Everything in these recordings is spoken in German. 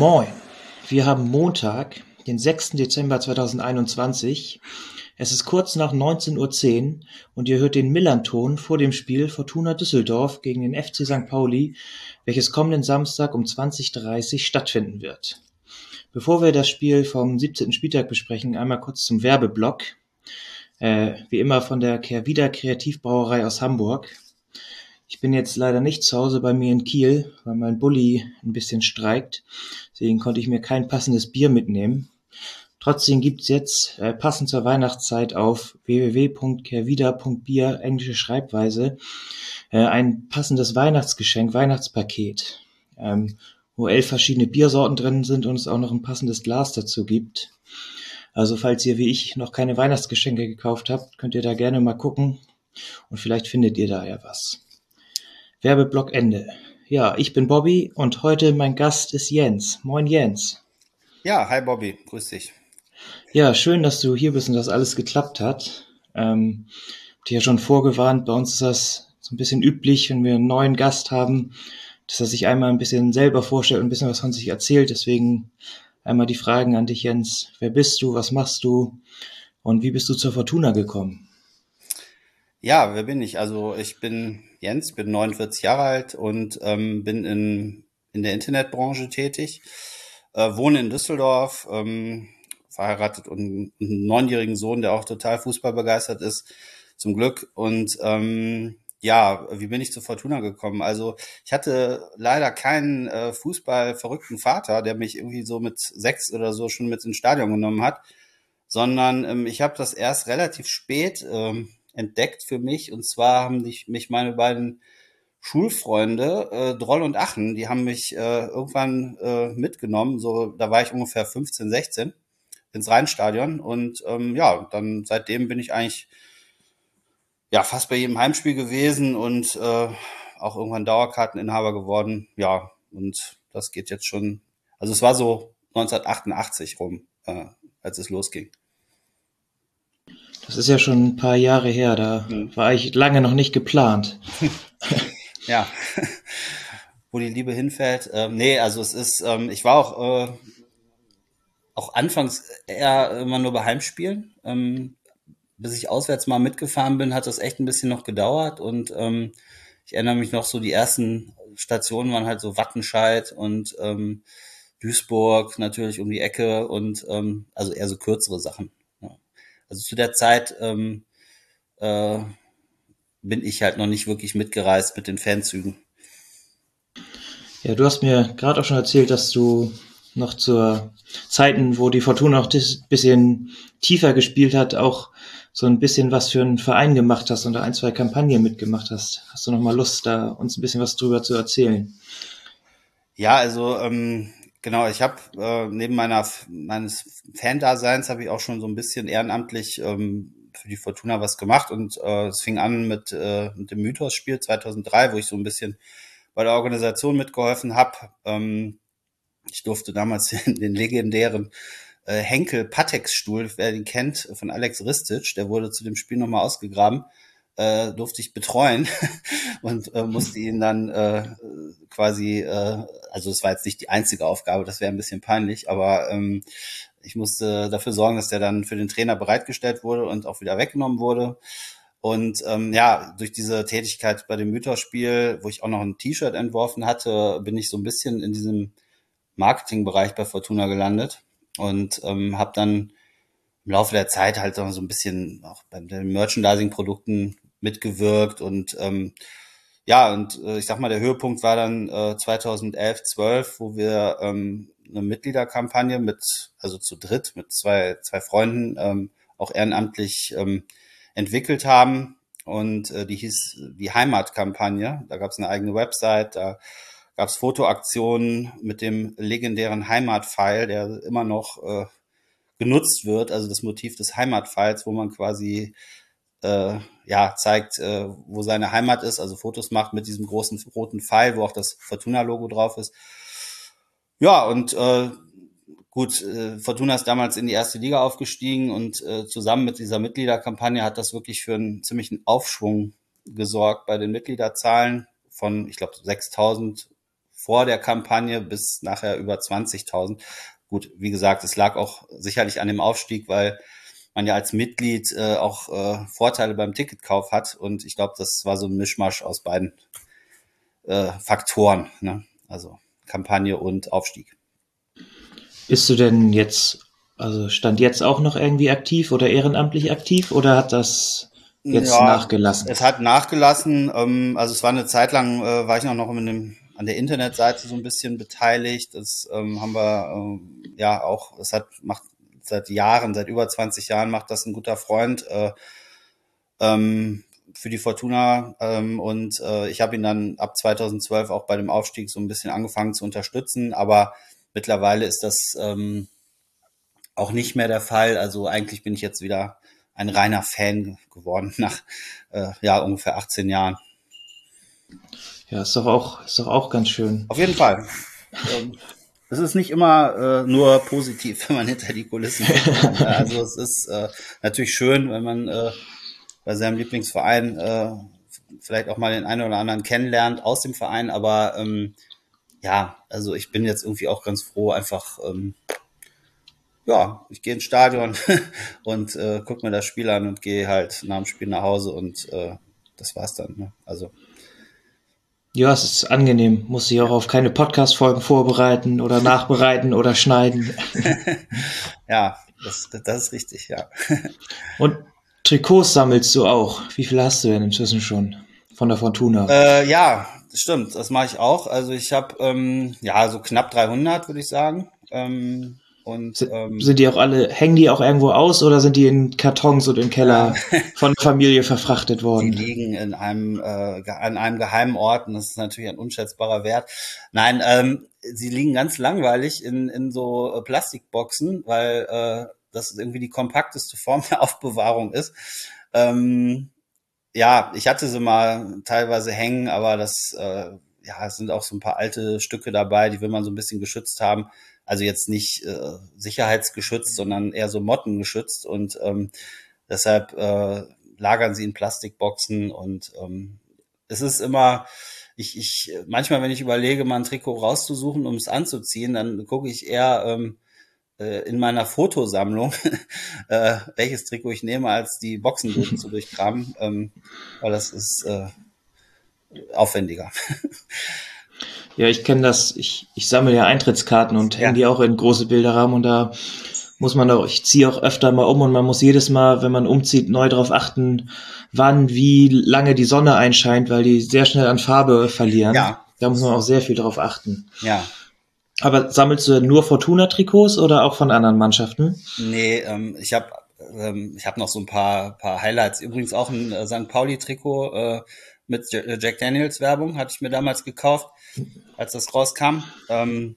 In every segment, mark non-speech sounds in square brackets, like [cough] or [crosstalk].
Moin, wir haben Montag, den 6. Dezember 2021. Es ist kurz nach 19.10 Uhr und ihr hört den Millanton vor dem Spiel Fortuna Düsseldorf gegen den FC St. Pauli, welches kommenden Samstag um 20.30 Uhr stattfinden wird. Bevor wir das Spiel vom 17. Spieltag besprechen, einmal kurz zum Werbeblock. Äh, wie immer von der Kehrwieder Kreativbrauerei aus Hamburg. Ich bin jetzt leider nicht zu Hause bei mir in Kiel, weil mein Bulli ein bisschen streikt. Deswegen konnte ich mir kein passendes Bier mitnehmen. Trotzdem gibt's jetzt äh, passend zur Weihnachtszeit auf www.kehrwieder.bier englische Schreibweise äh, ein passendes Weihnachtsgeschenk, Weihnachtspaket. Ähm, wo elf verschiedene Biersorten drin sind und es auch noch ein passendes Glas dazu gibt. Also falls ihr wie ich noch keine Weihnachtsgeschenke gekauft habt, könnt ihr da gerne mal gucken und vielleicht findet ihr da ja was. Werbeblock Ende. Ja, ich bin Bobby und heute mein Gast ist Jens. Moin Jens. Ja, hi Bobby, grüß dich. Ja, schön, dass du hier bist und dass alles geklappt hat. Ähm, hab ja schon vorgewarnt, bei uns ist das so ein bisschen üblich, wenn wir einen neuen Gast haben, dass er sich einmal ein bisschen selber vorstellt und ein bisschen was von sich erzählt. Deswegen einmal die Fragen an dich, Jens. Wer bist du? Was machst du? Und wie bist du zur Fortuna gekommen? Ja, wer bin ich? Also ich bin Jens, bin 49 Jahre alt und ähm, bin in, in der Internetbranche tätig, äh, wohne in Düsseldorf, ähm, verheiratet und einen neunjährigen Sohn, der auch total Fußball begeistert ist, zum Glück. Und ähm, ja, wie bin ich zu Fortuna gekommen? Also ich hatte leider keinen äh, Fußballverrückten Vater, der mich irgendwie so mit sechs oder so schon mit ins Stadion genommen hat, sondern ähm, ich habe das erst relativ spät ähm, entdeckt für mich. Und zwar haben mich, mich meine beiden Schulfreunde, äh, Droll und Achen, die haben mich äh, irgendwann äh, mitgenommen. So, da war ich ungefähr 15, 16 ins Rheinstadion. Und ähm, ja, dann seitdem bin ich eigentlich ja fast bei jedem Heimspiel gewesen und äh, auch irgendwann Dauerkarteninhaber geworden. Ja, und das geht jetzt schon. Also es war so 1988 rum, äh, als es losging. Das ist ja schon ein paar Jahre her, da mhm. war ich lange noch nicht geplant. [laughs] ja, wo die Liebe hinfällt. Ähm, nee, also es ist, ähm, ich war auch, äh, auch anfangs eher immer nur bei Heimspielen. Ähm, bis ich auswärts mal mitgefahren bin, hat das echt ein bisschen noch gedauert und ähm, ich erinnere mich noch so, die ersten Stationen waren halt so Wattenscheid und ähm, Duisburg natürlich um die Ecke und ähm, also eher so kürzere Sachen. Also zu der Zeit ähm, äh, bin ich halt noch nicht wirklich mitgereist mit den Fanzügen. Ja, du hast mir gerade auch schon erzählt, dass du noch zur Zeiten, wo die Fortuna noch ein bisschen tiefer gespielt hat, auch so ein bisschen was für einen Verein gemacht hast und da ein, zwei Kampagnen mitgemacht hast. Hast du noch mal Lust, da uns ein bisschen was drüber zu erzählen? Ja, also ähm, genau, ich habe äh, neben meiner meines Fan-Daseins habe ich auch schon so ein bisschen ehrenamtlich ähm, für die Fortuna was gemacht und äh, es fing an mit, äh, mit dem Mythos-Spiel 2003, wo ich so ein bisschen bei der Organisation mitgeholfen habe. Ähm, ich durfte damals [laughs] den, den legendären äh, Henkel Patex-Stuhl, wer den kennt, von Alex Ristic, der wurde zu dem Spiel nochmal ausgegraben, äh, durfte ich betreuen [laughs] und äh, musste ihn dann äh, quasi, äh, also es war jetzt nicht die einzige Aufgabe, das wäre ein bisschen peinlich, aber ähm, ich musste dafür sorgen, dass der dann für den Trainer bereitgestellt wurde und auch wieder weggenommen wurde. Und ähm, ja, durch diese Tätigkeit bei dem Mythos-Spiel, wo ich auch noch ein T-Shirt entworfen hatte, bin ich so ein bisschen in diesem Marketingbereich bei Fortuna gelandet und ähm, habe dann im Laufe der Zeit halt so ein bisschen auch bei den Merchandising-Produkten mitgewirkt und ähm, ja, und äh, ich sag mal, der Höhepunkt war dann äh, 2011, 12, wo wir ähm, eine Mitgliederkampagne mit, also zu dritt, mit zwei, zwei Freunden ähm, auch ehrenamtlich ähm, entwickelt haben. Und äh, die hieß die Heimatkampagne. Da gab es eine eigene Website, da gab es Fotoaktionen mit dem legendären Heimatpfeil, der immer noch äh, genutzt wird, also das Motiv des Heimatpfeils, wo man quasi äh, ja zeigt, äh, wo seine Heimat ist, also Fotos macht mit diesem großen roten Pfeil, wo auch das Fortuna-Logo drauf ist. Ja, und äh, gut, äh, Fortuna ist damals in die erste Liga aufgestiegen und äh, zusammen mit dieser Mitgliederkampagne hat das wirklich für einen ziemlichen Aufschwung gesorgt bei den Mitgliederzahlen von, ich glaube, 6000 vor der Kampagne bis nachher über 20.000. Gut, wie gesagt, es lag auch sicherlich an dem Aufstieg, weil man ja als Mitglied äh, auch äh, Vorteile beim Ticketkauf hat. Und ich glaube, das war so ein Mischmasch aus beiden äh, Faktoren. Ne? Also Kampagne und Aufstieg. Bist du denn jetzt, also stand jetzt auch noch irgendwie aktiv oder ehrenamtlich aktiv oder hat das jetzt ja, nachgelassen? Es hat nachgelassen. Ähm, also es war eine Zeit lang, äh, war ich noch, noch in dem, an der Internetseite so ein bisschen beteiligt. Das ähm, haben wir ähm, ja auch, es hat macht seit Jahren, seit über 20 Jahren macht das ein guter Freund äh, ähm, für die Fortuna ähm, und äh, ich habe ihn dann ab 2012 auch bei dem Aufstieg so ein bisschen angefangen zu unterstützen, aber mittlerweile ist das ähm, auch nicht mehr der Fall. Also eigentlich bin ich jetzt wieder ein reiner Fan geworden [laughs] nach äh, ja ungefähr 18 Jahren. Ja, ist doch auch ist doch auch ganz schön. Auf jeden Fall. Es ist nicht immer äh, nur positiv, [laughs] wenn man hinter die Kulissen guckt. also es ist äh, natürlich schön, wenn man äh, bei seinem Lieblingsverein äh, vielleicht auch mal den einen oder anderen kennenlernt aus dem Verein, aber ähm, ja, also ich bin jetzt irgendwie auch ganz froh, einfach ähm, ja, ich gehe ins Stadion [laughs] und äh, guck mir das Spiel an und gehe halt nach dem Spiel nach Hause und äh, das war's dann. Ne? Also ja, es ist angenehm. Muss sich auch auf keine Podcast-Folgen vorbereiten oder [laughs] nachbereiten oder schneiden. [laughs] ja, das, das ist richtig, ja. [laughs] Und Trikots sammelst du auch. Wie viel hast du denn inzwischen schon von der Fortuna? Äh, ja, stimmt. Das mache ich auch. Also ich habe ähm, ja so knapp 300, würde ich sagen. Ähm, und, ähm, sind die auch alle, hängen die auch irgendwo aus oder sind die in Kartons und im Keller [laughs] von Familie verfrachtet worden? Die liegen in einem, äh, an einem geheimen Ort und das ist natürlich ein unschätzbarer Wert. Nein, ähm, sie liegen ganz langweilig in, in so äh, Plastikboxen, weil äh, das irgendwie die kompakteste Form [laughs] der Aufbewahrung ist. Ähm, ja, ich hatte sie mal teilweise hängen, aber das, äh, ja, es sind auch so ein paar alte Stücke dabei, die will man so ein bisschen geschützt haben. Also jetzt nicht äh, sicherheitsgeschützt, sondern eher so mottengeschützt. Und ähm, deshalb äh, lagern sie in Plastikboxen. Und ähm, es ist immer, ich, ich, manchmal, wenn ich überlege, mal ein Trikot rauszusuchen, um es anzuziehen, dann gucke ich eher ähm, äh, in meiner Fotosammlung, [laughs] äh, welches Trikot ich nehme, als die Boxen [laughs] zu durchkramen, ähm, weil das ist äh, aufwendiger. Ja, ich kenne das. Ich, ich sammle ja Eintrittskarten und hänge ja. die auch in große Bilderrahmen und da muss man auch, ich ziehe auch öfter mal um und man muss jedes Mal, wenn man umzieht, neu darauf achten, wann, wie lange die Sonne einscheint, weil die sehr schnell an Farbe verlieren. Ja. Da muss man auch sehr viel darauf achten. Ja. Aber sammelst du nur Fortuna-Trikots oder auch von anderen Mannschaften? Nee, ähm, ich habe ähm, ich hab noch so ein paar, paar Highlights. Übrigens auch ein äh, St. Pauli-Trikot äh, mit Jack Daniels Werbung hatte ich mir damals gekauft als das rauskam. Ähm,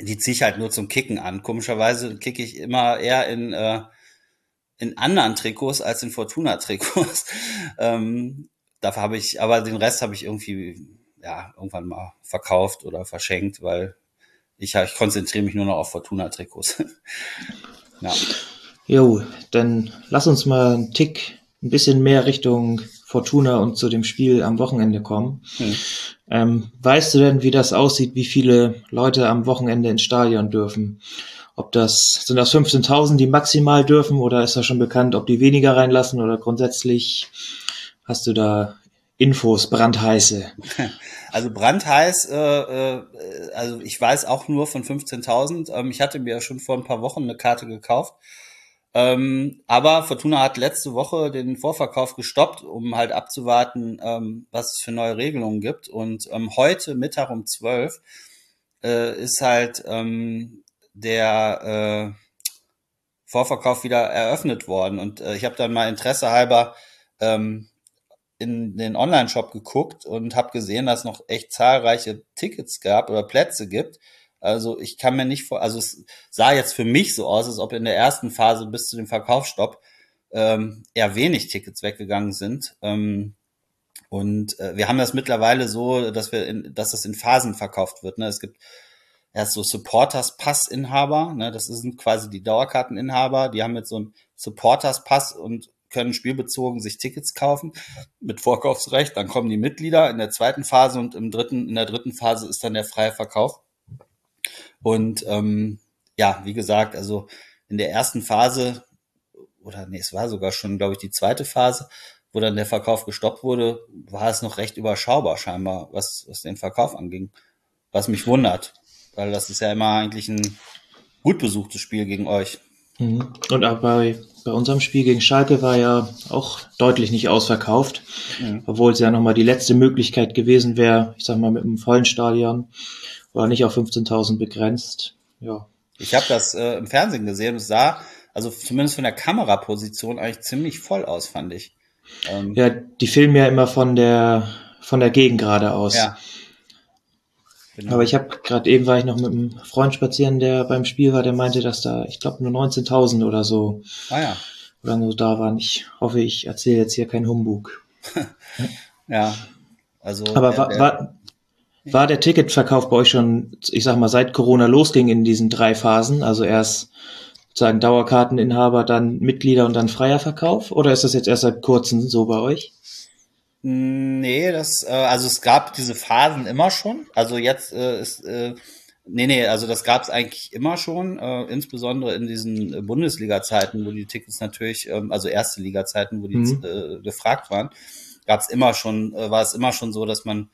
die ziehe ich halt nur zum Kicken an. Komischerweise kicke ich immer eher in, äh, in anderen Trikots als in Fortuna-Trikots. [laughs] ähm, dafür habe ich, aber den Rest habe ich irgendwie, ja, irgendwann mal verkauft oder verschenkt, weil ich, ich konzentriere mich nur noch auf Fortuna-Trikots. [laughs] ja. Jo, dann lass uns mal einen Tick, ein bisschen mehr Richtung Fortuna und zu dem Spiel am Wochenende kommen. Hm. Ähm, weißt du denn, wie das aussieht, wie viele Leute am Wochenende ins Stadion dürfen? Ob das, sind das 15.000, die maximal dürfen oder ist das schon bekannt, ob die weniger reinlassen oder grundsätzlich hast du da Infos, brandheiße? [laughs] Also brandheiß, äh, äh, also ich weiß auch nur von 15.000. Ähm, ich hatte mir schon vor ein paar Wochen eine Karte gekauft ähm, aber Fortuna hat letzte Woche den Vorverkauf gestoppt, um halt abzuwarten, ähm, was es für neue Regelungen gibt. Und ähm, heute Mittag um 12 äh, ist halt ähm, der äh, Vorverkauf wieder eröffnet worden. Und äh, ich habe dann mal Interesse halber ähm, in den Online-Shop geguckt und habe gesehen, dass es noch echt zahlreiche Tickets gab oder Plätze gibt. Also ich kann mir nicht vor, also es sah jetzt für mich so aus, als ob in der ersten Phase bis zu dem Verkaufsstopp ähm, eher wenig Tickets weggegangen sind. Ähm, und äh, wir haben das mittlerweile so, dass wir, in, dass das in Phasen verkauft wird. Ne? Es gibt er ist so Supporters-Pass-Inhaber, ne, das sind quasi die Dauerkarteninhaber, die haben jetzt so einen Supporters-Pass und können spielbezogen sich Tickets kaufen mit Vorkaufsrecht. Dann kommen die Mitglieder in der zweiten Phase und im dritten, in der dritten Phase ist dann der freie Verkauf. Und ähm, ja, wie gesagt, also in der ersten Phase, oder nee, es war sogar schon, glaube ich, die zweite Phase, wo dann der Verkauf gestoppt wurde, war es noch recht überschaubar scheinbar, was, was den Verkauf anging. Was mich wundert, weil das ist ja immer eigentlich ein gut besuchtes Spiel gegen euch. Mhm. Und auch bei, bei unserem Spiel gegen Schalke war ja auch deutlich nicht ausverkauft, mhm. obwohl es ja nochmal die letzte Möglichkeit gewesen wäre, ich sag mal mit einem vollen Stadion, war nicht auf 15.000 begrenzt. Ja. Ich habe das äh, im Fernsehen gesehen es sah, also zumindest von der Kameraposition eigentlich ziemlich voll aus, fand ich. Ähm, ja, die filmen ja immer von der von der Gegend gerade aus. Ja. Genau. Aber ich habe gerade eben war ich noch mit einem Freund spazieren, der beim Spiel war, der meinte, dass da, ich glaube, nur 19.000 oder so ah, ja. oder so da waren. Ich hoffe, ich erzähle jetzt hier keinen Humbug. [laughs] ja, also. Aber der, der, war, war der Ticketverkauf bei euch schon, ich sag mal, seit Corona losging in diesen drei Phasen? Also erst sozusagen Dauerkarteninhaber, dann Mitglieder und dann freier Verkauf? Oder ist das jetzt erst seit kurzem so bei euch? Nee, das, äh, also es gab diese Phasen immer schon. Also jetzt äh, ist, äh, nee, nee, also das gab es eigentlich immer schon, äh, insbesondere in diesen Bundesliga-Zeiten, wo die Tickets natürlich, ähm, also erste Liga-Zeiten, wo die mhm. äh, gefragt waren, gab es immer schon, äh, war es immer schon so, dass man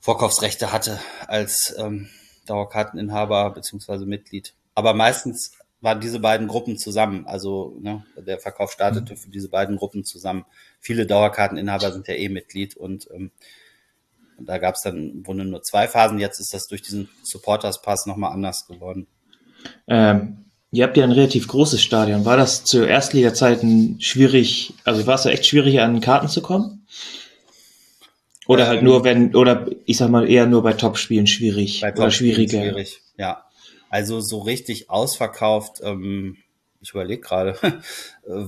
Vorkaufsrechte hatte als ähm, Dauerkarteninhaber beziehungsweise Mitglied. Aber meistens waren diese beiden Gruppen zusammen. Also ne, der Verkauf startete mhm. für diese beiden Gruppen zusammen. Viele Dauerkarteninhaber sind ja eh Mitglied und ähm, da gab es dann im Grunde nur zwei Phasen. Jetzt ist das durch diesen Supporters Pass nochmal anders geworden. Ähm, ihr habt ja ein relativ großes Stadion. War das zu Erstliga-Zeiten schwierig, also war es ja echt schwierig, an Karten zu kommen? Oder halt ähm, nur, wenn, oder ich sag mal eher nur bei Top-Spielen schwierig bei oder schwieriger? Schwierig, ja. Also so richtig ausverkauft, ähm, ich überlege gerade, [laughs] äh,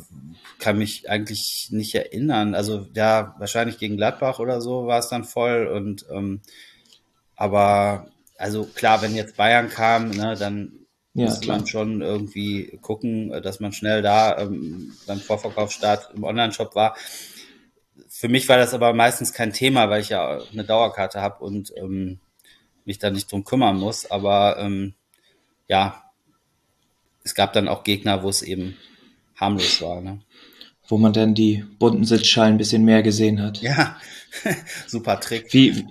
kann mich eigentlich nicht erinnern. Also ja, wahrscheinlich gegen Gladbach oder so war es dann voll und ähm, aber also klar, wenn jetzt Bayern kam, ne, dann ja, muss man schon irgendwie gucken, dass man schnell da ähm, beim Vorverkaufsstart im Online-Shop war. Für mich war das aber meistens kein Thema, weil ich ja eine Dauerkarte habe und ähm, mich da nicht drum kümmern muss. Aber ähm, ja, es gab dann auch Gegner, wo es eben harmlos war. Ne? Wo man dann die bunten Sitzschalen ein bisschen mehr gesehen hat. Ja, [laughs] super Trick. Wie,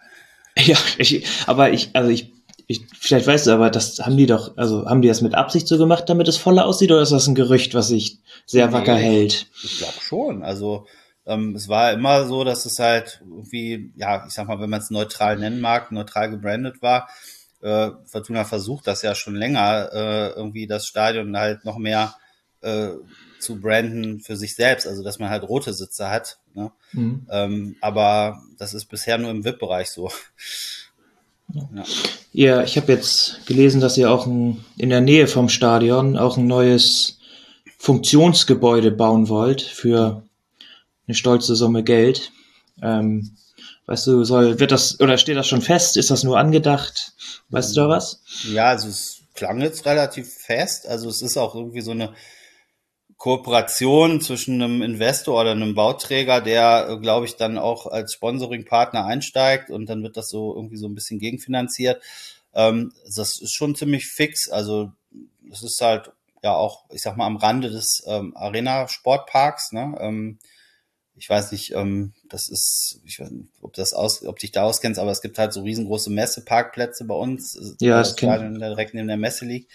[laughs] ja, ich, aber ich, also ich, ich, vielleicht weißt du, aber das haben die doch, also haben die das mit Absicht so gemacht, damit es voller aussieht, oder ist das ein Gerücht, was sich sehr nee, wacker hält? Ich glaube schon. Also ähm, es war immer so, dass es halt irgendwie, ja, ich sag mal, wenn man es neutral nennen mag, neutral gebrandet war äh, Fortuna versucht das ja schon länger, äh, irgendwie das Stadion halt noch mehr äh, zu branden für sich selbst, also dass man halt rote Sitze hat. Ne? Mhm. Ähm, aber das ist bisher nur im VIP-Bereich so. Ja. ja, ich habe jetzt gelesen, dass ihr auch ein, in der Nähe vom Stadion auch ein neues Funktionsgebäude bauen wollt für eine stolze Summe Geld. Ähm, Weißt du, soll, wird das, oder steht das schon fest? Ist das nur angedacht? Weißt du da was? Ja, also es klang jetzt relativ fest. Also es ist auch irgendwie so eine Kooperation zwischen einem Investor oder einem Bauträger, der, glaube ich, dann auch als Sponsoring-Partner einsteigt und dann wird das so irgendwie so ein bisschen gegenfinanziert. Ähm, das ist schon ziemlich fix. Also es ist halt ja auch, ich sag mal, am Rande des ähm, Arena-Sportparks. Ne? Ähm, ich weiß nicht, ähm, das ist, ich weiß nicht, ob das aus, ob dich da auskennst, aber es gibt halt so riesengroße Messeparkplätze bei uns, ja, das Stadion direkt neben der Messe liegt.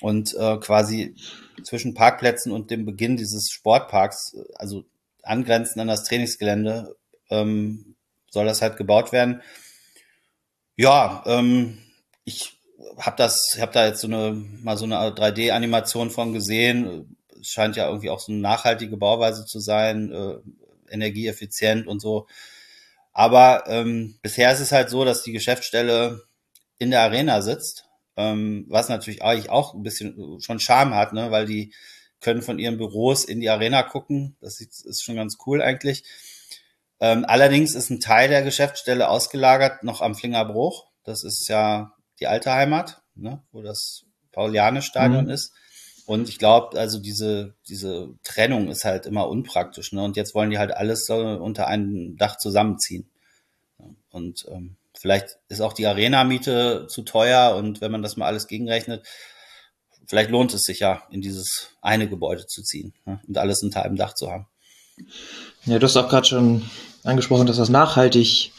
Und äh, quasi zwischen Parkplätzen und dem Beginn dieses Sportparks, also angrenzend an das Trainingsgelände, ähm, soll das halt gebaut werden. Ja, ähm, ich habe das, ich habe da jetzt so eine mal so eine 3D-Animation von gesehen. Es scheint ja irgendwie auch so eine nachhaltige Bauweise zu sein. Äh, energieeffizient und so. Aber ähm, bisher ist es halt so, dass die Geschäftsstelle in der Arena sitzt, ähm, was natürlich eigentlich auch ein bisschen schon Charme hat, ne? weil die können von ihren Büros in die Arena gucken. Das ist schon ganz cool eigentlich. Ähm, allerdings ist ein Teil der Geschäftsstelle ausgelagert noch am Flingerbruch. Das ist ja die alte Heimat, ne, wo das Pauliane-Stadion mhm. ist. Und ich glaube, also diese, diese Trennung ist halt immer unpraktisch. Ne? Und jetzt wollen die halt alles so unter einem Dach zusammenziehen. Und ähm, vielleicht ist auch die Arena-Miete zu teuer und wenn man das mal alles gegenrechnet, vielleicht lohnt es sich ja, in dieses eine Gebäude zu ziehen ne? und alles unter einem Dach zu haben. Ja, du hast auch gerade schon angesprochen, dass das nachhaltig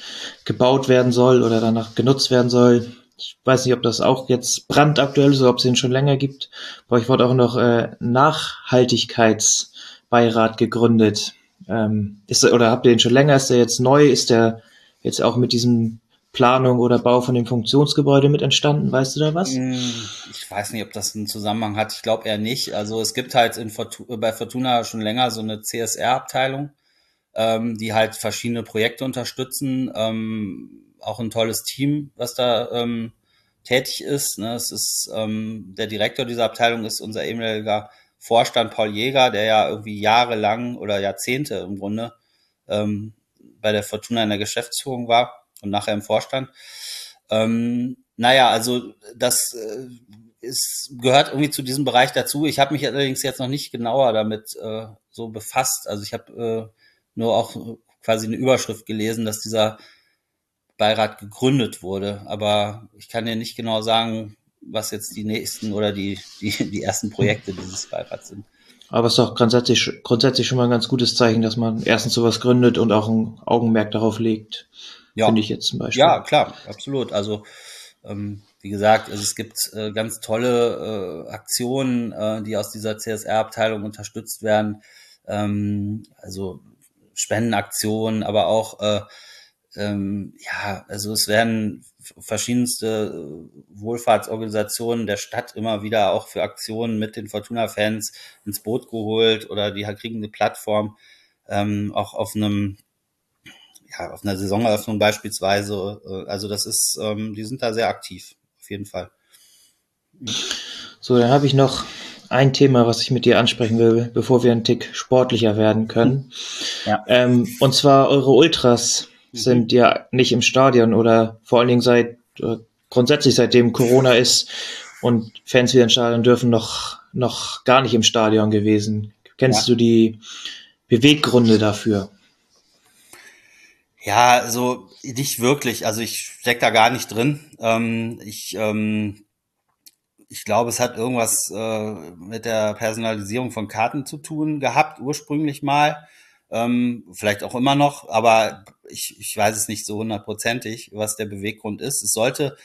gebaut werden soll oder danach genutzt werden soll. Ich weiß nicht, ob das auch jetzt brandaktuell ist oder ob es den schon länger gibt. Aber ich wurde auch noch äh, Nachhaltigkeitsbeirat gegründet. Ähm, ist, oder habt ihr den schon länger? Ist der jetzt neu? Ist der jetzt auch mit diesem Planung oder Bau von dem Funktionsgebäude mit entstanden? Weißt du da was? Hm, ich weiß nicht, ob das einen Zusammenhang hat. Ich glaube eher nicht. Also es gibt halt in Fortuna, bei Fortuna schon länger so eine CSR-Abteilung, ähm, die halt verschiedene Projekte unterstützen. Ähm, auch ein tolles Team, was da ähm, tätig ist. Ne? Es ist ähm, der Direktor dieser Abteilung ist unser ehemaliger Vorstand Paul Jäger, der ja irgendwie jahrelang oder Jahrzehnte im Grunde ähm, bei der Fortuna in der Geschäftsführung war und nachher im Vorstand. Ähm, naja, also das äh, ist, gehört irgendwie zu diesem Bereich dazu. Ich habe mich allerdings jetzt noch nicht genauer damit äh, so befasst. Also ich habe äh, nur auch quasi eine Überschrift gelesen, dass dieser Beirat gegründet wurde. Aber ich kann dir nicht genau sagen, was jetzt die nächsten oder die, die, die ersten Projekte dieses Beirats sind. Aber es ist doch grundsätzlich, grundsätzlich schon mal ein ganz gutes Zeichen, dass man erstens sowas gründet und auch ein Augenmerk darauf legt. Ja. Finde ich jetzt zum Beispiel. Ja, klar, absolut. Also, ähm, wie gesagt, also es gibt äh, ganz tolle äh, Aktionen, äh, die aus dieser CSR-Abteilung unterstützt werden. Ähm, also Spendenaktionen, aber auch äh, ähm, ja, also es werden verschiedenste äh, Wohlfahrtsorganisationen der Stadt immer wieder auch für Aktionen mit den Fortuna-Fans ins Boot geholt oder die kriegen eine Plattform ähm, auch auf einem ja, auf einer Saisoneröffnung beispielsweise. Äh, also das ist, ähm, die sind da sehr aktiv, auf jeden Fall. So, dann habe ich noch ein Thema, was ich mit dir ansprechen will, bevor wir einen Tick sportlicher werden können. Ja. Ähm, und zwar eure Ultras. Sind ja nicht im Stadion oder vor allen Dingen seit äh, grundsätzlich seitdem Corona ist und Fans wieder im Stadion dürfen noch noch gar nicht im Stadion gewesen. Kennst ja. du die Beweggründe dafür? Ja, also nicht wirklich. Also ich steck da gar nicht drin. Ähm, ich ähm, ich glaube, es hat irgendwas äh, mit der Personalisierung von Karten zu tun gehabt ursprünglich mal ähm, vielleicht auch immer noch, aber ich, ich weiß es nicht so hundertprozentig, was der Beweggrund ist. Es sollte,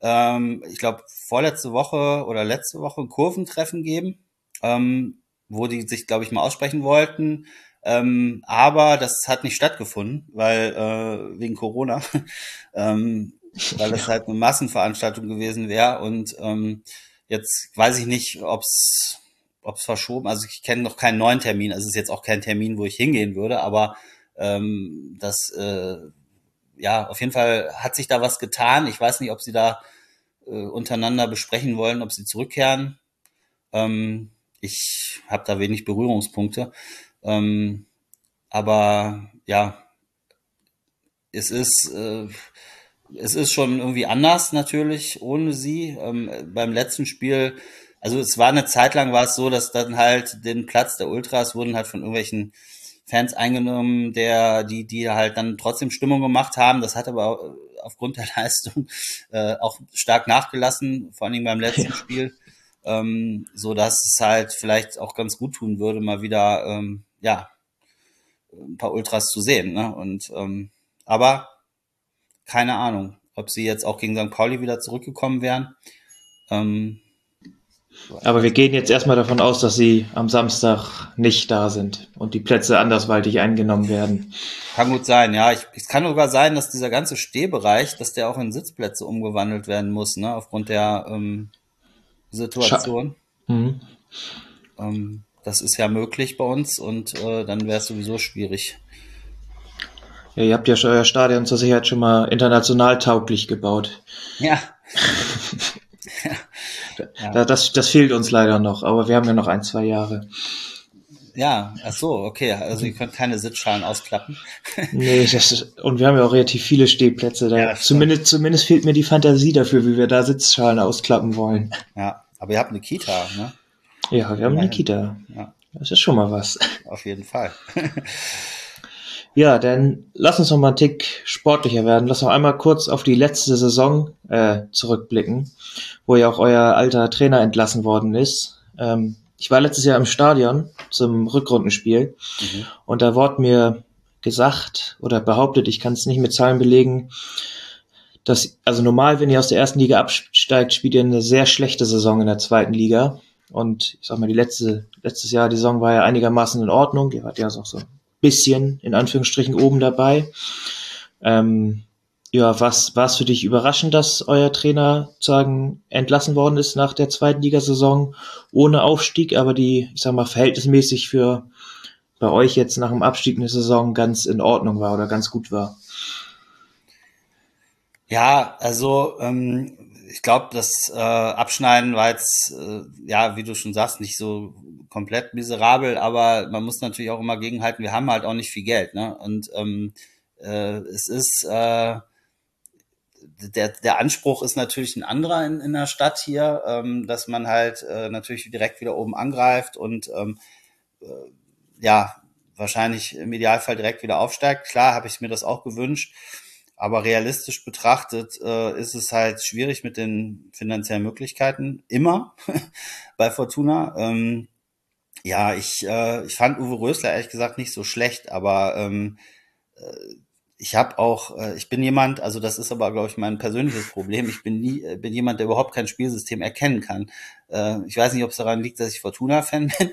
ähm, ich glaube, vorletzte Woche oder letzte Woche ein Kurventreffen geben, ähm, wo die sich, glaube ich, mal aussprechen wollten. Ähm, aber das hat nicht stattgefunden, weil äh, wegen Corona, [laughs] ähm, weil es halt eine Massenveranstaltung gewesen wäre. Und ähm, jetzt weiß ich nicht, ob es ob es verschoben, also ich kenne noch keinen neuen Termin, also es ist jetzt auch kein Termin, wo ich hingehen würde, aber ähm, das, äh, ja, auf jeden Fall hat sich da was getan. Ich weiß nicht, ob sie da äh, untereinander besprechen wollen, ob sie zurückkehren. Ähm, ich habe da wenig Berührungspunkte. Ähm, aber ja, es ist, äh, es ist schon irgendwie anders natürlich ohne sie. Ähm, beim letzten Spiel also es war eine Zeit lang war es so, dass dann halt den Platz der Ultras wurden halt von irgendwelchen Fans eingenommen, der, die, die halt dann trotzdem Stimmung gemacht haben. Das hat aber aufgrund der [laughs] Leistung äh, auch stark nachgelassen, vor allen Dingen beim letzten ja. Spiel. Ähm, so dass es halt vielleicht auch ganz gut tun würde, mal wieder ähm, ja ein paar Ultras zu sehen. Ne? Und ähm, aber keine Ahnung, ob sie jetzt auch gegen St. Pauli wieder zurückgekommen wären. Ähm, aber wir gehen jetzt erstmal davon aus, dass sie am Samstag nicht da sind und die Plätze andersweitig eingenommen werden. Kann gut sein, ja. Ich, es kann sogar sein, dass dieser ganze Stehbereich, dass der auch in Sitzplätze umgewandelt werden muss, ne, aufgrund der ähm, Situation. Mhm. Ähm, das ist ja möglich bei uns und äh, dann wäre es sowieso schwierig. Ja, ihr habt ja euer Stadion zur Sicherheit schon mal international tauglich gebaut. Ja. [laughs] Ja. Das, das fehlt uns leider noch, aber wir haben ja noch ein, zwei Jahre. Ja, ach so, okay. Also ihr könnt keine Sitzschalen ausklappen. [laughs] nee, das ist, und wir haben ja auch relativ viele Stehplätze. Da ja, zumindest, zumindest fehlt mir die Fantasie dafür, wie wir da Sitzschalen ausklappen wollen. Ja, aber ihr habt eine Kita, ne? Ja, wir haben eine Kita. Ja. Das ist schon mal was. Auf jeden Fall. [laughs] ja, dann lass uns noch mal einen Tick sportlicher werden. Lass noch einmal kurz auf die letzte Saison äh, zurückblicken, wo ja auch euer alter Trainer entlassen worden ist. Ähm, ich war letztes Jahr im Stadion zum Rückrundenspiel mhm. und da wurde mir gesagt oder behauptet, ich kann es nicht mit Zahlen belegen, dass, also normal, wenn ihr aus der ersten Liga absteigt, spielt ihr eine sehr schlechte Saison in der zweiten Liga. Und ich sag mal, die letzte, letztes Jahr, die Saison war ja einigermaßen in Ordnung. Ihr wart ja auch so ein bisschen, in Anführungsstrichen, oben dabei. Ähm, ja, was war es für dich überraschend, dass euer Trainer sagen entlassen worden ist nach der zweiten Ligasaison ohne Aufstieg, aber die, ich sag mal, verhältnismäßig für bei euch jetzt nach dem Abstieg eine Saison ganz in Ordnung war oder ganz gut war? Ja, also ähm, ich glaube, das äh, Abschneiden war jetzt, äh, ja, wie du schon sagst, nicht so komplett miserabel, aber man muss natürlich auch immer gegenhalten, wir haben halt auch nicht viel Geld, ne? Und ähm, äh, es ist äh, der, der Anspruch ist natürlich ein anderer in, in der Stadt hier, ähm, dass man halt äh, natürlich direkt wieder oben angreift und ähm, äh, ja, wahrscheinlich im Idealfall direkt wieder aufsteigt. Klar habe ich mir das auch gewünscht, aber realistisch betrachtet äh, ist es halt schwierig mit den finanziellen Möglichkeiten. Immer [laughs] bei Fortuna. Ähm, ja, ich, äh, ich fand Uwe Rösler ehrlich gesagt nicht so schlecht, aber ähm, äh, ich habe auch, äh, ich bin jemand, also das ist aber, glaube ich, mein persönliches Problem. Ich bin nie, äh, bin jemand, der überhaupt kein Spielsystem erkennen kann. Äh, ich weiß nicht, ob es daran liegt, dass ich Fortuna-Fan [laughs] bin,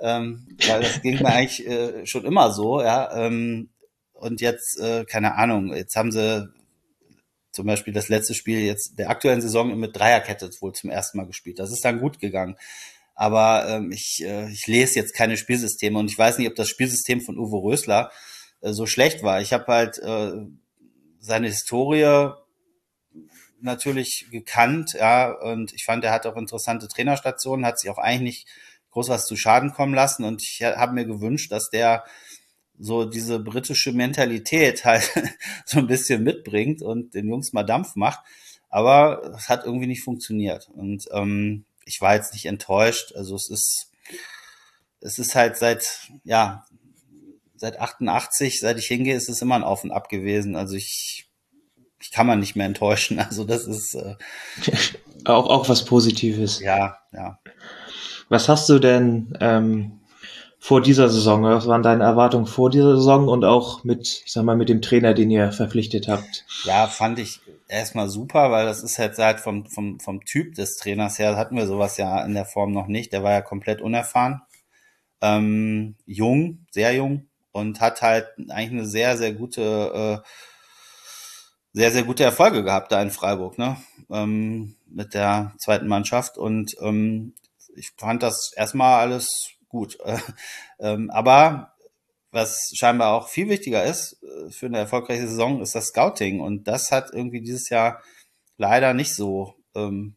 ähm, weil das ging mir eigentlich äh, schon immer so, ja. Ähm, und jetzt, äh, keine Ahnung, jetzt haben sie zum Beispiel das letzte Spiel jetzt der aktuellen Saison mit Dreierkette wohl zum ersten Mal gespielt. Das ist dann gut gegangen. Aber ähm, ich, äh, ich lese jetzt keine Spielsysteme und ich weiß nicht, ob das Spielsystem von Uwe Rösler so schlecht war. Ich habe halt äh, seine Historie natürlich gekannt, ja, und ich fand, er hat auch interessante Trainerstationen, hat sich auch eigentlich nicht groß was zu Schaden kommen lassen und ich habe mir gewünscht, dass der so diese britische Mentalität halt [laughs] so ein bisschen mitbringt und den Jungs mal Dampf macht. Aber es hat irgendwie nicht funktioniert. Und ähm, ich war jetzt nicht enttäuscht. Also es ist, es ist halt seit, ja, seit 88, seit ich hingehe, ist es immer ein Auf und Ab gewesen. Also ich, ich kann man nicht mehr enttäuschen. [laughs] Also das ist äh, [laughs] auch auch was Positives. Ja, ja. Was hast du denn ähm, vor dieser Saison? Was waren deine Erwartungen vor dieser Saison und auch mit, ich sag mal, mit dem Trainer, den ihr verpflichtet habt? Ja, fand ich erstmal super, weil das ist halt seit vom, vom, vom Typ des Trainers her, hatten wir sowas ja in der Form noch nicht. Der war ja komplett unerfahren. Ähm, jung, sehr jung, und hat halt eigentlich eine sehr, sehr gute, äh, sehr, sehr gute Erfolge gehabt da in Freiburg, ne? Ähm, mit der zweiten Mannschaft. Und ähm, ich fand das erstmal alles gut. [laughs] ähm, aber was scheinbar auch viel wichtiger ist äh, für eine erfolgreiche Saison, ist das Scouting. Und das hat irgendwie dieses Jahr leider nicht so ähm,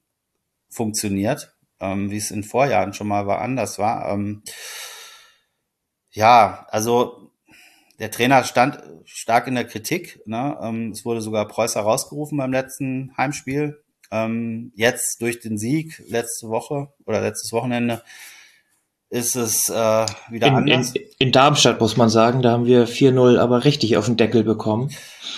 funktioniert, ähm, wie es in Vorjahren schon mal war, anders war. Ähm, ja, also der Trainer stand stark in der Kritik. Ne? Ähm, es wurde sogar Preußer rausgerufen beim letzten Heimspiel. Ähm, jetzt durch den Sieg letzte Woche oder letztes Wochenende ist es äh, wieder in, anders. In, in Darmstadt muss man sagen, da haben wir 4-0 aber richtig auf den Deckel bekommen.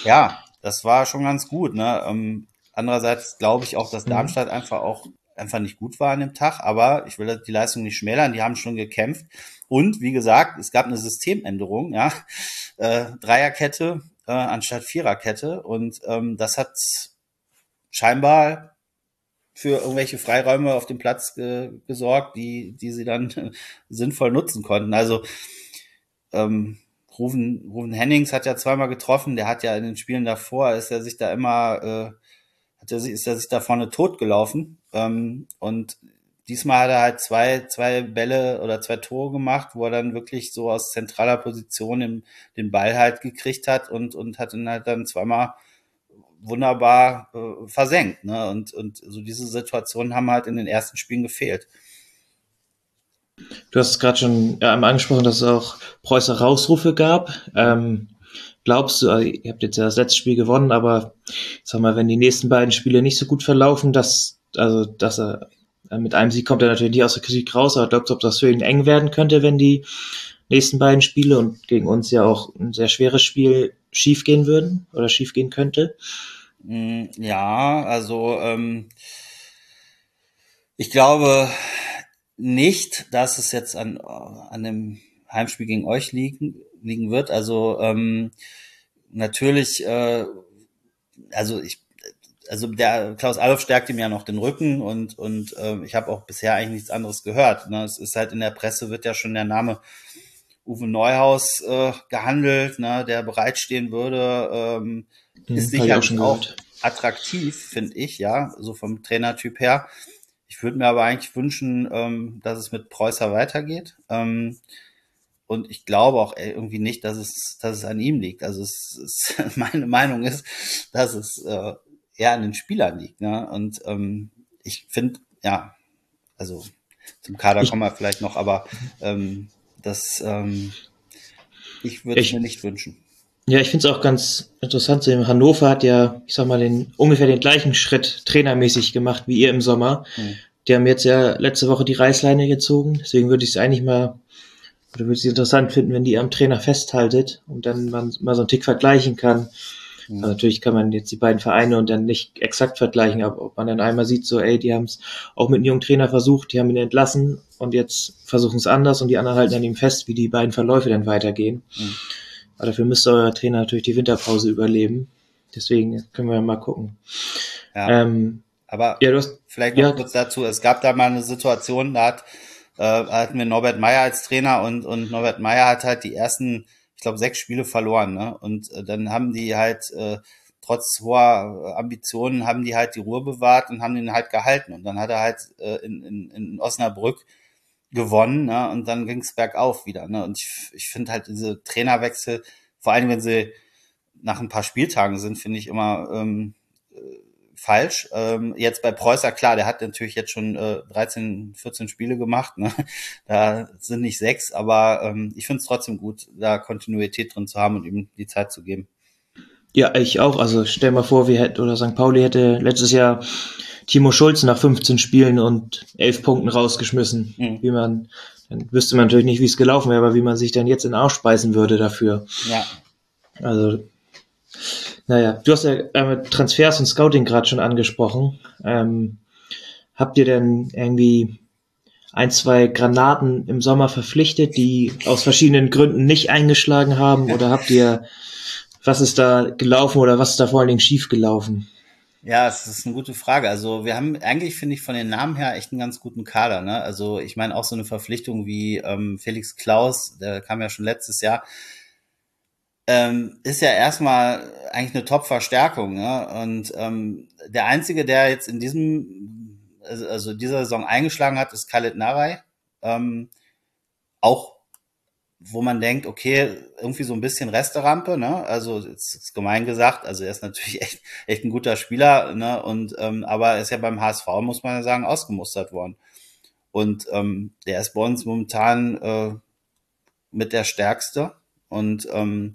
Ja, das war schon ganz gut. Ne? Ähm, andererseits glaube ich auch, dass mhm. Darmstadt mhm. einfach auch einfach nicht gut war an dem Tag, aber ich will die Leistung nicht schmälern, die haben schon gekämpft. Und wie gesagt, es gab eine Systemänderung, ja, äh, Dreierkette äh, anstatt Viererkette und ähm, das hat scheinbar für irgendwelche Freiräume auf dem Platz ge gesorgt, die, die sie dann äh, [laughs] sinnvoll nutzen konnten. Also ähm, Ruven, Ruven Hennings hat ja zweimal getroffen, der hat ja in den Spielen davor, ist er sich da immer, äh, hat er, ist er sich da vorne totgelaufen ähm, und diesmal hat er halt zwei, zwei Bälle oder zwei Tore gemacht, wo er dann wirklich so aus zentraler Position im, den Ball halt gekriegt hat und, und hat ihn halt dann zweimal wunderbar äh, versenkt. Ne? Und, und so diese Situationen haben halt in den ersten Spielen gefehlt. Du hast es gerade schon ja, angesprochen, dass es auch Preußer Rausrufe gab. Ähm, glaubst du, ihr habt jetzt ja das letzte Spiel gewonnen, aber sag mal, wenn die nächsten beiden Spiele nicht so gut verlaufen, dass, also, dass er mit einem Sieg kommt er natürlich nicht aus der Kritik raus, aber glaubst du, ob das für ihn eng werden könnte, wenn die nächsten beiden Spiele und gegen uns ja auch ein sehr schweres Spiel schief gehen würden oder schief gehen könnte? Mm, ja, also ähm, ich glaube nicht, dass es jetzt an, an dem Heimspiel gegen euch liegen, liegen wird. Also ähm, natürlich, äh, also ich, also der Klaus Allof stärkt ihm ja noch den Rücken und und äh, ich habe auch bisher eigentlich nichts anderes gehört. Ne? Es ist halt in der Presse wird ja schon der Name Uwe Neuhaus äh, gehandelt, ne, der bereitstehen würde. Ähm, hm, ist sicherlich auch, auch attraktiv, finde ich, ja, so vom Trainertyp her. Ich würde mir aber eigentlich wünschen, ähm, dass es mit Preußer weitergeht. Ähm, und ich glaube auch irgendwie nicht, dass es, dass es an ihm liegt. Also es, es [laughs] meine Meinung ist, dass es äh, eher an den Spielern liegt. Ne? Und ähm, ich finde, ja, also zum Kader ich, kommen wir vielleicht noch, aber ähm, das ähm, ich würde es mir nicht wünschen. Ja, ich finde es auch ganz interessant. Hannover hat ja, ich sag mal, den ungefähr den gleichen Schritt trainermäßig gemacht wie ihr im Sommer. Mhm. Die haben jetzt ja letzte Woche die Reißleine gezogen. Deswegen würde ich es eigentlich mal, oder würde ich es interessant finden, wenn die am Trainer festhaltet und dann man mal so einen Tick vergleichen kann. Mhm. Also natürlich kann man jetzt die beiden Vereine und dann nicht exakt vergleichen, aber ob man dann einmal sieht, so, ey, die haben es auch mit einem jungen Trainer versucht, die haben ihn entlassen und jetzt versuchen es anders und die anderen halten an ihm fest, wie die beiden Verläufe dann weitergehen. Mhm. Aber dafür müsste euer Trainer natürlich die Winterpause überleben. Deswegen können wir mal gucken. Ja. Ähm, aber ja, hast, vielleicht noch ja, kurz dazu. Es gab da mal eine Situation, da hat, äh, hatten wir Norbert Meyer als Trainer und, und Norbert Meyer hat halt die ersten, glaube, sechs Spiele verloren. Ne? Und äh, dann haben die halt äh, trotz hoher Ambitionen haben die halt die Ruhe bewahrt und haben den halt gehalten. Und dann hat er halt äh, in, in, in Osnabrück gewonnen ne? und dann ging es bergauf wieder. Ne? Und ich, ich finde halt diese Trainerwechsel, vor allem wenn sie nach ein paar Spieltagen sind, finde ich immer ähm, äh, falsch. Ähm, jetzt bei Preußer, klar, der hat natürlich jetzt schon äh, 13, 14 Spiele gemacht. Ne? [laughs] Da sind nicht sechs, aber ähm, ich finde es trotzdem gut, da Kontinuität drin zu haben und ihm die Zeit zu geben. Ja, ich auch. Also stell mal vor, wir hätten oder St. Pauli hätte letztes Jahr Timo Schulz nach 15 Spielen und 11 Punkten rausgeschmissen. Mhm. Wie man, dann wüsste man natürlich nicht, wie es gelaufen wäre, aber wie man sich dann jetzt in den Arsch speisen würde dafür. Ja. Also, naja, du hast ja äh, Transfers und Scouting gerade schon angesprochen. Ähm, habt ihr denn irgendwie ein, zwei Granaten im Sommer verpflichtet, die aus verschiedenen Gründen nicht eingeschlagen haben? Oder habt ihr, was ist da gelaufen oder was ist da vor allen Dingen schief gelaufen? Ja, es ist eine gute Frage. Also wir haben eigentlich, finde ich, von den Namen her echt einen ganz guten Kader. Ne? Also ich meine auch so eine Verpflichtung wie ähm, Felix Klaus, der kam ja schon letztes Jahr, ähm, ist ja erstmal eigentlich eine Top-Verstärkung. Ne? Und ähm, der Einzige, der jetzt in diesem, also dieser Saison eingeschlagen hat, ist Khaled Naray. Ähm, auch wo man denkt, okay, irgendwie so ein bisschen Resterampe, ne? Also ist, ist gemein gesagt, also er ist natürlich [laughs] echt, echt ein guter Spieler, ne? Und ähm, aber er ist ja beim HSV, muss man ja sagen, ausgemustert worden. Und ähm, der ist bei uns momentan äh, mit der stärkste. Und ähm,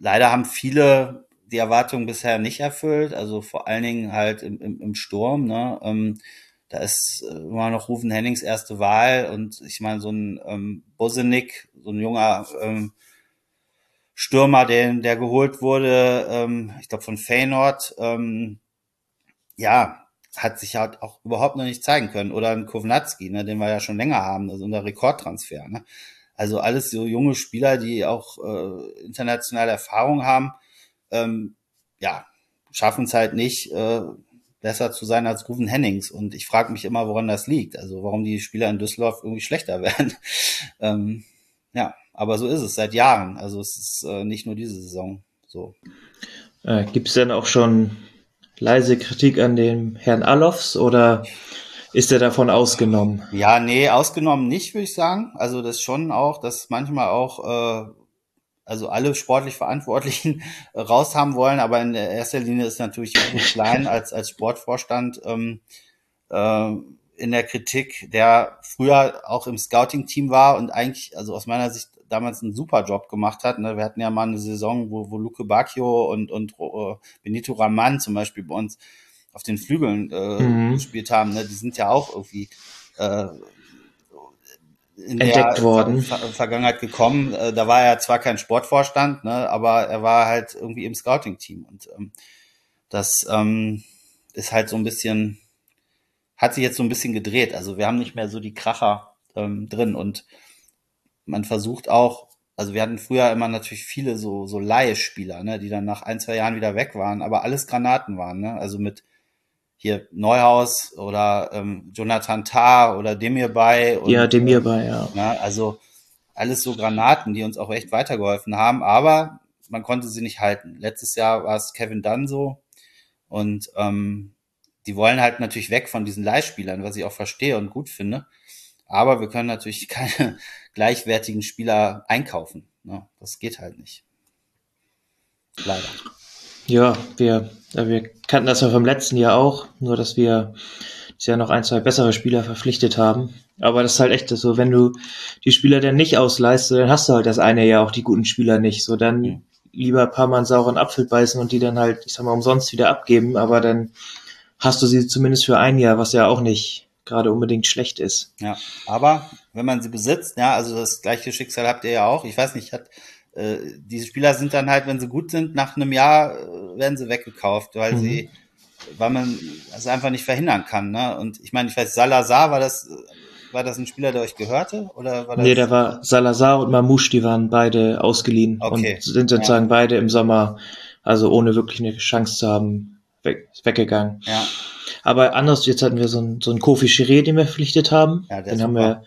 leider haben viele die Erwartungen bisher nicht erfüllt, also vor allen Dingen halt im, im, im Sturm, ne? Ähm, da ist äh, immer noch Rufen Hennings erste Wahl und ich meine, so ein ähm, Bosenik, so ein junger ähm, Stürmer, den, der geholt wurde, ähm, ich glaube von Feyenoord, ähm, ja, hat sich halt auch überhaupt noch nicht zeigen können. Oder ein Kovnatski, ne, den wir ja schon länger haben, also unser Rekordtransfer. Ne? Also alles so junge Spieler, die auch äh, internationale Erfahrung haben, ähm, ja, schaffen es halt nicht, äh, besser zu sein als Ruven Hennings. Und ich frage mich immer, woran das liegt. Also warum die Spieler in Düsseldorf irgendwie schlechter [laughs] werden. ähm, ja, aber so ist es seit Jahren. Also es ist äh, nicht nur diese Saison so. Äh, Gibt es denn auch schon leise Kritik an dem Herrn Alofs oder ist er davon ausgenommen? Ja, nee, ausgenommen nicht, würde ich sagen. Also das schon auch, dass manchmal auch äh, also alle sportlich Verantwortlichen [laughs] raus haben wollen, aber in der erster Linie ist natürlich [laughs] klein als, als Sportvorstand ähm, äh, in der Kritik, der früher auch im Scouting-Team war und eigentlich, also aus meiner Sicht damals einen super Job gemacht hat. Ne? Wir hatten ja mal eine Saison, wo, wo Luke Bacchio und, und uh, Benito Raman zum Beispiel bei uns auf den Flügeln äh, mhm. gespielt haben. Ne? Die sind ja auch irgendwie äh, in entdeckt der worden. Ver Vergangenheit gekommen. Äh, da war er zwar kein Sportvorstand, ne, aber er war halt irgendwie im Scouting-Team. Und ähm, das ähm, ist halt so ein bisschen, hat sich jetzt so ein bisschen gedreht. Also wir haben nicht mehr so die Kracher ähm, drin und man versucht auch, also wir hatten früher immer natürlich viele so, so Laie-Spieler, ne, die dann nach ein, zwei Jahren wieder weg waren, aber alles Granaten waren, ne? Also mit hier Neuhaus oder ähm, Jonathan Tah oder Demir bei. Und, ja, Demir bei, ja. Na, also alles so Granaten, die uns auch echt weitergeholfen haben, aber man konnte sie nicht halten. Letztes Jahr war es Kevin Dunn so und ähm, die wollen halt natürlich weg von diesen Leihspielern, was ich auch verstehe und gut finde. Aber wir können natürlich [laughs] keine gleichwertigen Spieler einkaufen. Ne? Das geht halt nicht. Leider. Ja, wir, wir kannten das ja vom letzten Jahr auch, nur dass wir dieses Jahr noch ein, zwei bessere Spieler verpflichtet haben. Aber das ist halt echt so, wenn du die Spieler dann nicht ausleihst, dann hast du halt das eine Jahr auch die guten Spieler nicht. So dann mhm. lieber ein paar Mal einen sauren Apfel beißen und die dann halt, ich sag mal, umsonst wieder abgeben, aber dann hast du sie zumindest für ein Jahr, was ja auch nicht gerade unbedingt schlecht ist. Ja, aber wenn man sie besitzt, ja, also das gleiche Schicksal habt ihr ja auch. Ich weiß nicht, hat äh, diese Spieler sind dann halt, wenn sie gut sind, nach einem Jahr äh, werden sie weggekauft, weil mhm. sie, weil man das einfach nicht verhindern kann. Ne? Und ich meine, ich weiß, Salazar war das, war das ein Spieler, der euch gehörte? Oder war das nee, der war Salazar und Mamouche, die waren beide ausgeliehen okay. und sind sozusagen ja. beide im Sommer, also ohne wirklich eine Chance zu haben, weg, weggegangen. Ja. Aber anders, jetzt hatten wir so einen, so einen Kofi Chiré, den wir verpflichtet haben. Ja, den haben wir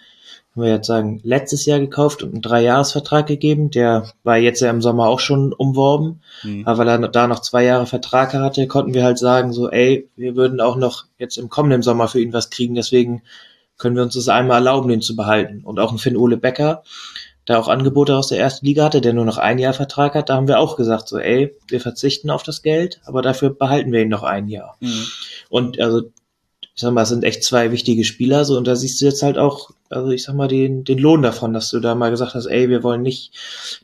haben wir jetzt sagen, letztes Jahr gekauft und einen Dreijahresvertrag gegeben. Der war jetzt ja im Sommer auch schon umworben. Mhm. Aber weil er da noch zwei Jahre Vertrag hatte, konnten wir halt sagen, so, ey, wir würden auch noch jetzt im kommenden Sommer für ihn was kriegen. Deswegen können wir uns das einmal erlauben, den zu behalten. Und auch ein Finn Ole Becker, der auch Angebote aus der ersten Liga hatte, der nur noch ein Jahr Vertrag hat, da haben wir auch gesagt, so, ey, wir verzichten auf das Geld, aber dafür behalten wir ihn noch ein Jahr. Mhm. Und also ich sag mal, es sind echt zwei wichtige Spieler, so, und da siehst du jetzt halt auch, also ich sag mal, den, den Lohn davon, dass du da mal gesagt hast, ey, wir wollen nicht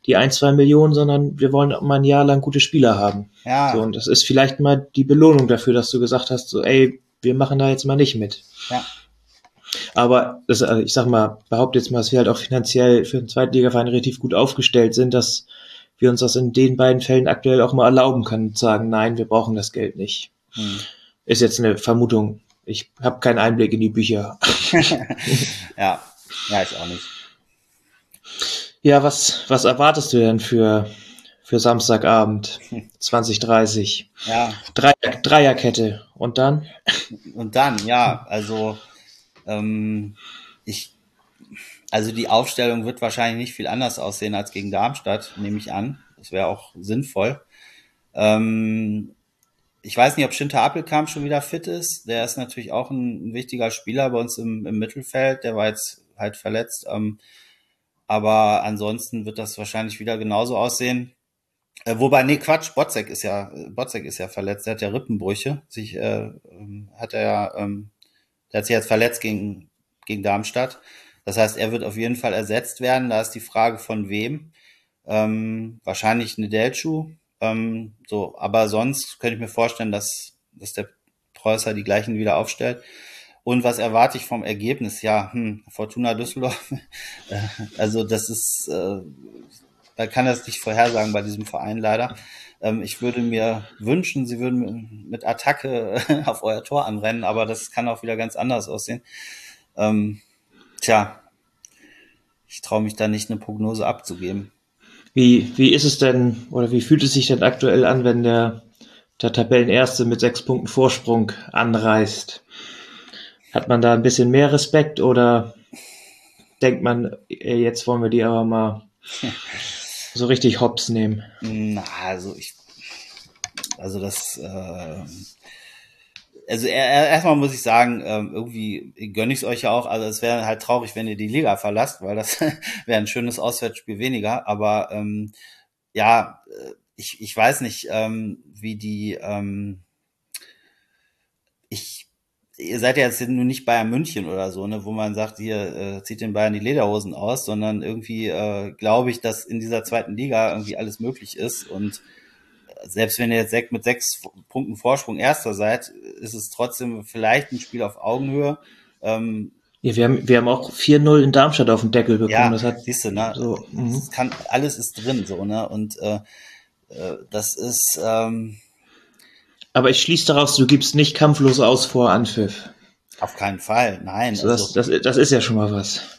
die ein, zwei Millionen, sondern wir wollen mal ein Jahr lang gute Spieler haben. Ja. So, und das ist vielleicht mal die Belohnung dafür, dass du gesagt hast, so, ey, wir machen da jetzt mal nicht mit. Ja. Aber das, also ich sag mal, behaupte jetzt mal, dass wir halt auch finanziell für den Zweitligaverein relativ gut aufgestellt sind, dass wir uns das in den beiden Fällen aktuell auch mal erlauben können, zu sagen, nein, wir brauchen das Geld nicht. Hm. Ist jetzt eine Vermutung. Ich habe keinen Einblick in die Bücher. [laughs] ja, ja, ich auch nicht. Ja, was, was erwartest du denn für, für Samstagabend [laughs] 2030? Ja. Dreier, Dreierkette. Und dann? Und dann, ja, also ähm, ich, also die Aufstellung wird wahrscheinlich nicht viel anders aussehen als gegen Darmstadt, nehme ich an. Das wäre auch sinnvoll. Ähm, ich weiß nicht, ob Schinter Appelkamp schon wieder fit ist. Der ist natürlich auch ein, ein wichtiger Spieler bei uns im, im, Mittelfeld. Der war jetzt halt verletzt. Ähm, aber ansonsten wird das wahrscheinlich wieder genauso aussehen. Äh, wobei, nee, Quatsch, Botzek ist ja, Botzek ist ja verletzt. Der hat ja Rippenbrüche. Sich, äh, ähm, hat er ja, ähm, der hat sich jetzt verletzt gegen, gegen Darmstadt. Das heißt, er wird auf jeden Fall ersetzt werden. Da ist die Frage von wem. Ähm, wahrscheinlich Nedelchu ähm, so, aber sonst könnte ich mir vorstellen, dass, dass der Preußer die gleichen wieder aufstellt. Und was erwarte ich vom Ergebnis? Ja, hm, Fortuna Düsseldorf. [laughs] Äh, also das ist, äh, da kann das nicht vorhersagen bei diesem Verein leider. Ähm, ich würde mir wünschen, sie würden mit Attacke [laughs] auf euer Tor anrennen, aber das kann auch wieder ganz anders aussehen. Ähm, tja, ich traue mich da nicht eine Prognose abzugeben. Wie, wie ist es denn oder wie fühlt es sich denn aktuell an, wenn der, der Tabellenerste mit sechs Punkten Vorsprung anreist? Hat man da ein bisschen mehr Respekt oder denkt man, jetzt wollen wir die aber mal [laughs] so richtig hops nehmen? Na, also ich, also das, äh, also erstmal muss ich sagen, ähm, irgendwie gönne ich es euch ja auch. Also es wäre halt traurig, wenn ihr die Liga verlasst, weil das [laughs] wäre ein schönes Auswärtsspiel weniger. Aber ähm, ja, äh, ich, ich weiß nicht, ähm, wie die ähm, ich ihr seid ja jetzt nur nicht Bayern München oder so, ne, wo man sagt, hier äh, zieht den Bayern die Lederhosen aus, sondern irgendwie äh, glaube ich, dass in dieser zweiten Liga irgendwie alles möglich ist und selbst wenn ihr jetzt mit sechs Punkten Vorsprung Erster seid, ist es trotzdem vielleicht ein Spiel auf Augenhöhe. Ähm, ja, wir haben, wir haben auch 4-0 in Darmstadt auf den Deckel bekommen. Ja, das hat, siehst du, ne? So, mhm. das kann, alles ist drin, so, ne? Und äh, äh, das ist, ähm, Aber ich schließe daraus, du gibst nicht kampflos aus vor Anpfiff. auf keinen Fall, nein. Also das, das, das ist ja schon mal was.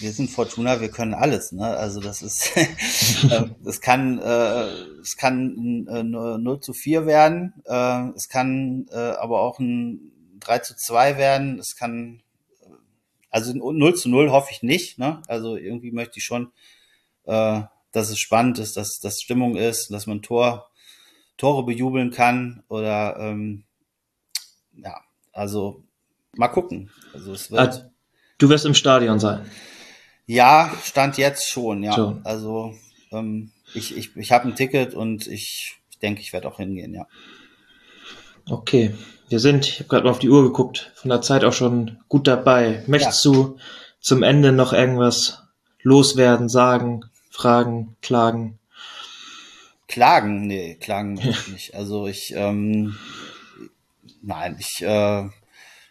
Wir sind Fortuna, wir können alles, ne? Also das ist, [laughs] äh, es kann, äh, es kann äh, 0 zu 4 werden, äh, es kann äh, aber auch ein 3 zu 2 werden, es kann, äh, also 0 zu 0 hoffe ich nicht, ne? Also irgendwie möchte ich schon, äh, dass es spannend ist, dass das Stimmung ist, dass man Tor, Tore bejubeln kann oder ähm, ja, also mal gucken. Also es wird. Du wirst im Stadion sein. Ja, stand jetzt schon, ja. Schon. Also ähm, ich, ich, ich habe ein Ticket und ich, denke, ich werde auch hingehen, ja. Okay, wir sind, ich habe gerade mal auf die Uhr geguckt, von der Zeit auch schon gut dabei. Möchtest du zum Ende noch irgendwas loswerden, sagen, fragen, klagen? Klagen, nee, klagen möchte ich nicht. Also ich, ähm, nein, ich äh,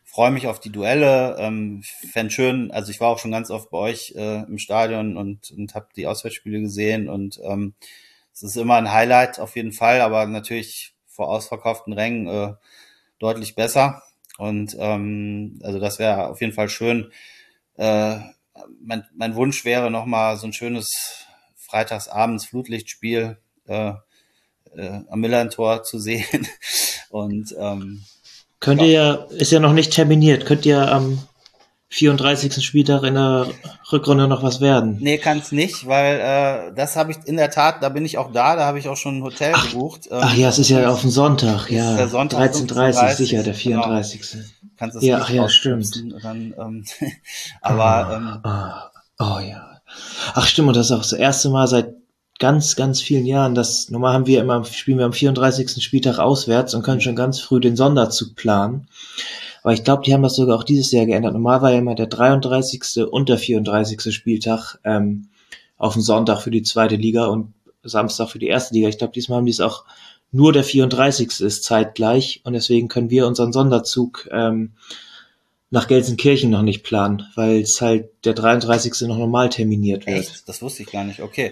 freue mich auf die Duelle. Ähm, fände schön, also ich war auch schon ganz oft bei euch äh, im Stadion und, und habe die Auswärtsspiele gesehen und ähm, es ist immer ein Highlight auf jeden Fall, aber natürlich vor ausverkauften Rängen äh, deutlich besser. Und ähm, also das wäre auf jeden Fall schön. Äh, mein, mein Wunsch wäre nochmal so ein schönes Freitagsabends Flutlichtspiel äh, äh, am Millantor zu sehen. [laughs] Und ähm, Könnt ihr ja, ist ja noch nicht terminiert, könnt ihr am 34. Spieltag in der Rückrunde noch was werden? nee, kann es nicht, weil äh, das habe ich in der Tat, da bin ich auch da, da habe ich auch schon ein Hotel gebucht. Ähm, Ach ja, es ist ja auf den Sonntag, ja. der Sonntag 13.30 15:30, sicher, der genau. 34. kannst das Ja, nicht ach ja, rauspupsen, Dann, ähm, [laughs] aber ähm, Ah, oh ja. Ach stimmt, und das ist auch das erste Mal seit ganz, ganz vielen Jahren, dass normal haben wir immer, spielen wir am 34. Spieltag auswärts und können schon ganz früh den Sonderzug planen. Aber ich glaube, die haben das sogar auch dieses Jahr geändert. Normal war ja immer der 33. und der 34. Spieltag ähm, auf dem Sonntag für die zweite Liga und Samstag für die erste Liga. Ich glaube, diesmal haben die es auch nur der 34. ist zeitgleich und deswegen können wir unseren Sonderzug ähm, nach Gelsenkirchen noch nicht planen, weil es halt der 33. noch normal terminiert wird. echt, das wusste ich gar nicht. Okay.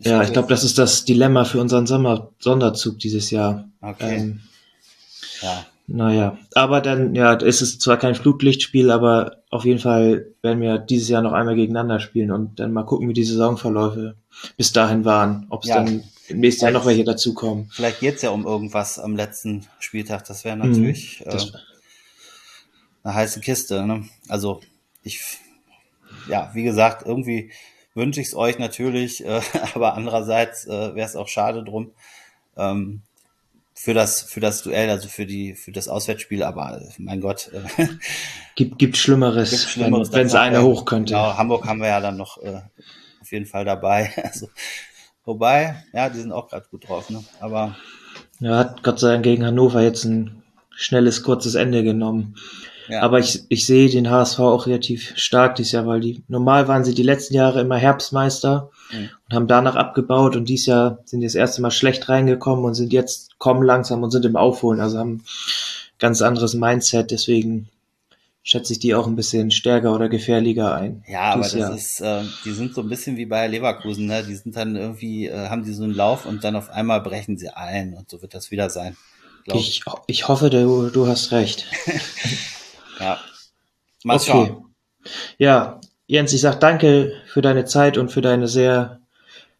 Ja, ich glaube, das ist das Dilemma für unseren Sommer Sonderzug dieses Jahr. Okay. Ähm, ja. naja, aber dann, ja, ist es zwar kein Flutlichtspiel, aber auf jeden Fall werden wir dieses Jahr noch einmal gegeneinander spielen und dann mal gucken, wie die Saisonverläufe bis dahin waren. Ob es Ja. dann im nächsten Jahr noch welche dazukommen. Vielleicht geht's ja um irgendwas am letzten Spieltag. Das wäre natürlich Mhm. Das- äh, eine heiße Kiste. Ne? Also ich, ja, wie gesagt, irgendwie wünsche ich es euch natürlich, äh, [laughs] aber andererseits äh, wäre es auch schade drum ähm, für das für das Duell, also für die für das Auswärtsspiel. Aber äh, mein Gott, äh, [laughs] Gibt, gibt Schlimmeres, Gibt Schlimmeres. wenn es einer wir- hoch könnte. Genau, Hamburg haben wir ja dann noch äh, auf jeden Fall dabei. [laughs] Also, wobei, ja, die sind auch gerade gut drauf. Ne? Aber Ja, hat Gott sei Dank gegen Hannover jetzt ein schnelles, kurzes Ende genommen. Ja, Aber ich, ich sehe den HSV auch relativ stark dieses Jahr, weil die normal waren sie die letzten Jahre immer Herbstmeister Mhm. und haben danach abgebaut und dieses Jahr sind die das erste Mal schlecht reingekommen und sind jetzt kommen langsam und sind im Aufholen, also haben ganz anderes Mindset, deswegen schätze ich die auch ein bisschen stärker oder gefährlicher ein. Ja, aber das Jahr. ist, äh, die sind so ein bisschen wie bei Leverkusen, ne? Die sind dann irgendwie, äh, haben die so einen Lauf und dann auf einmal brechen sie ein und so wird das wieder sein. Ich. Ich, ich hoffe, du, du hast recht. [laughs] Ja. Mal Okay. schauen. Ja, Jens, ich sag danke für deine Zeit und für deine sehr,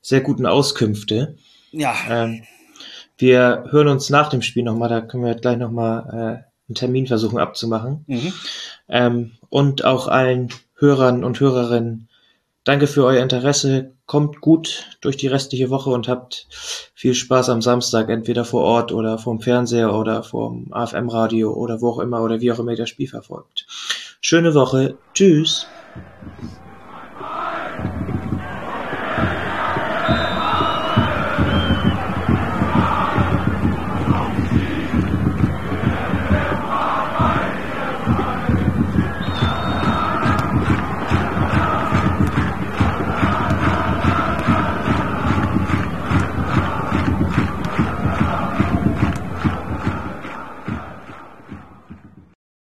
sehr guten Auskünfte. Ja, Ähm, wir hören uns nach dem Spiel nochmal, da können wir gleich nochmal äh, einen Termin versuchen abzumachen. mhm. Ähm, und auch allen Hörern und Hörerinnen, danke für euer Interesse. Kommt gut durch die restliche Woche und habt viel Spaß am Samstag, entweder vor Ort oder vorm Fernseher oder vorm AFM-Radio oder wo auch immer oder wie auch immer ihr das Spiel verfolgt. Schöne Woche. Tschüss.